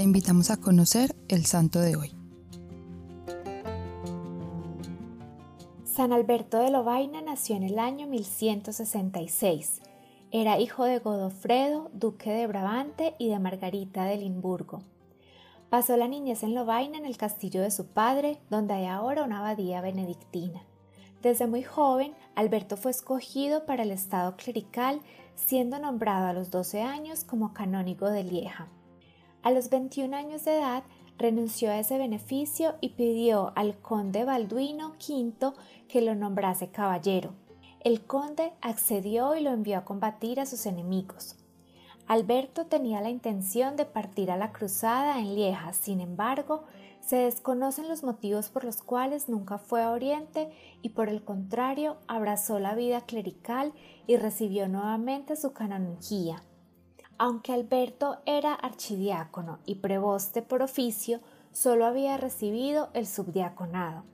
te invitamos a conocer el santo de hoy. San Alberto de Lovaina nació en el año 1166. Era hijo de Godofredo, duque de Brabante y de Margarita de Limburgo. Pasó la niñez en Lovaina en el castillo de su padre, donde hay ahora una abadía benedictina. Desde muy joven, Alberto fue escogido para el estado clerical, siendo nombrado a los 12 años como canónigo de Lieja. A los 21 años de edad, renunció a ese beneficio y pidió al conde Balduino V que lo nombrase caballero. El conde accedió y lo envió a combatir a sus enemigos. Alberto tenía la intención de partir a la cruzada en Lieja, sin embargo, se desconocen los motivos por los cuales nunca fue a Oriente y por el contrario abrazó la vida clerical y recibió nuevamente su canonjía. Aunque Alberto era archidiácono y preboste por oficio, solo había recibido el subdiaconado.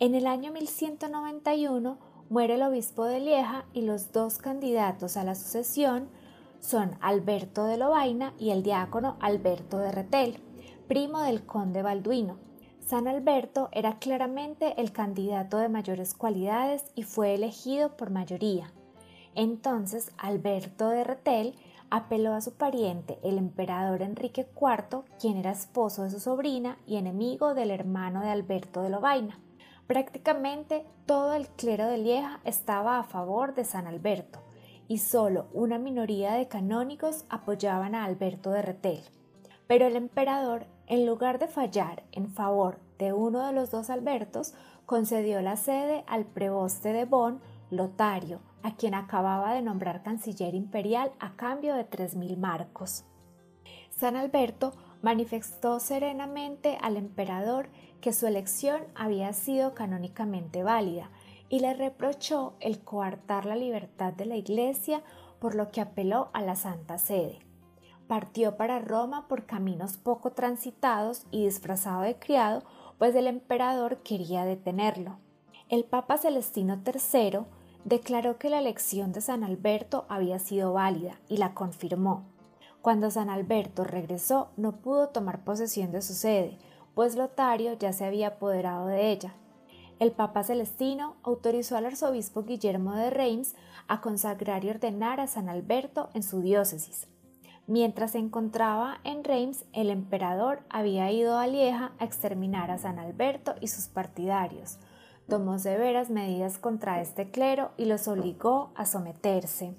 En el año 1191 muere el obispo de Lieja y los dos candidatos a la sucesión son Alberto de Lovaina y el diácono Alberto de Retel, primo del conde Balduino. San Alberto era claramente el candidato de mayores cualidades y fue elegido por mayoría. Entonces Alberto de Retel apeló a su pariente, el emperador Enrique IV, quien era esposo de su sobrina y enemigo del hermano de Alberto de Lovaina. Prácticamente todo el clero de Lieja estaba a favor de San Alberto y solo una minoría de canónigos apoyaban a Alberto de Retel. Pero el emperador, en lugar de fallar en favor de uno de los dos Albertos, concedió la sede al preboste de Bonn, Lotario, a quien acababa de nombrar canciller imperial a cambio de tres mil marcos. San Alberto manifestó serenamente al emperador que su elección había sido canónicamente válida y le reprochó el coartar la libertad de la Iglesia, por lo que apeló a la Santa Sede. Partió para Roma por caminos poco transitados y disfrazado de criado, pues el emperador quería detenerlo. El Papa Celestino III declaró que la elección de San Alberto había sido válida y la confirmó. Cuando San Alberto regresó no pudo tomar posesión de su sede, pues Lotario ya se había apoderado de ella. El Papa Celestino autorizó al arzobispo Guillermo de Reims a consagrar y ordenar a San Alberto en su diócesis. Mientras se encontraba en Reims, el emperador había ido a Lieja a exterminar a San Alberto y sus partidarios, tomó severas medidas contra este clero y los obligó a someterse.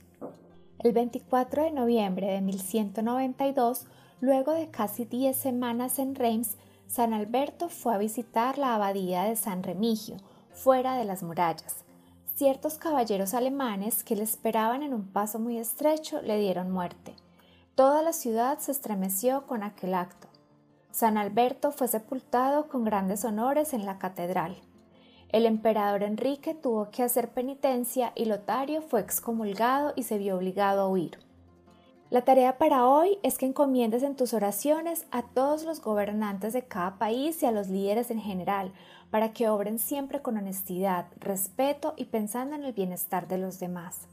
El 24 de noviembre de 1192, luego de casi diez semanas en Reims, San Alberto fue a visitar la abadía de San Remigio, fuera de las murallas. Ciertos caballeros alemanes que le esperaban en un paso muy estrecho le dieron muerte. Toda la ciudad se estremeció con aquel acto. San Alberto fue sepultado con grandes honores en la catedral. El emperador Enrique tuvo que hacer penitencia y Lotario fue excomulgado y se vio obligado a huir. La tarea para hoy es que encomiendes en tus oraciones a todos los gobernantes de cada país y a los líderes en general, para que obren siempre con honestidad, respeto y pensando en el bienestar de los demás.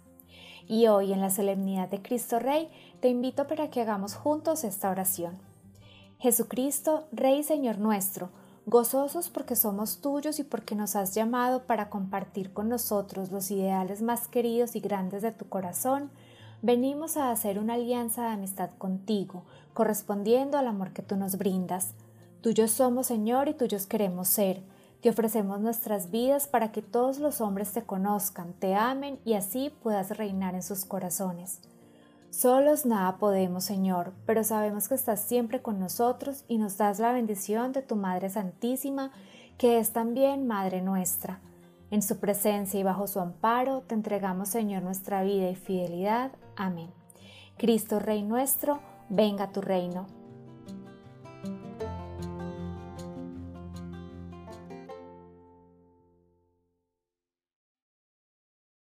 Y hoy, en la solemnidad de Cristo Rey, te invito para que hagamos juntos esta oración. Jesucristo, Rey y Señor nuestro, gozosos porque somos tuyos y porque nos has llamado para compartir con nosotros los ideales más queridos y grandes de tu corazón, venimos a hacer una alianza de amistad contigo, correspondiendo al amor que tú nos brindas. Tuyos somos, Señor, y tuyos queremos ser. Te ofrecemos nuestras vidas para que todos los hombres te conozcan, te amen y así puedas reinar en sus corazones. Solos nada podemos, Señor, pero sabemos que estás siempre con nosotros y nos das la bendición de tu Madre Santísima, que es también Madre nuestra. En su presencia y bajo su amparo te entregamos, Señor, nuestra vida y fidelidad. Amén. Cristo Rey nuestro, venga a tu reino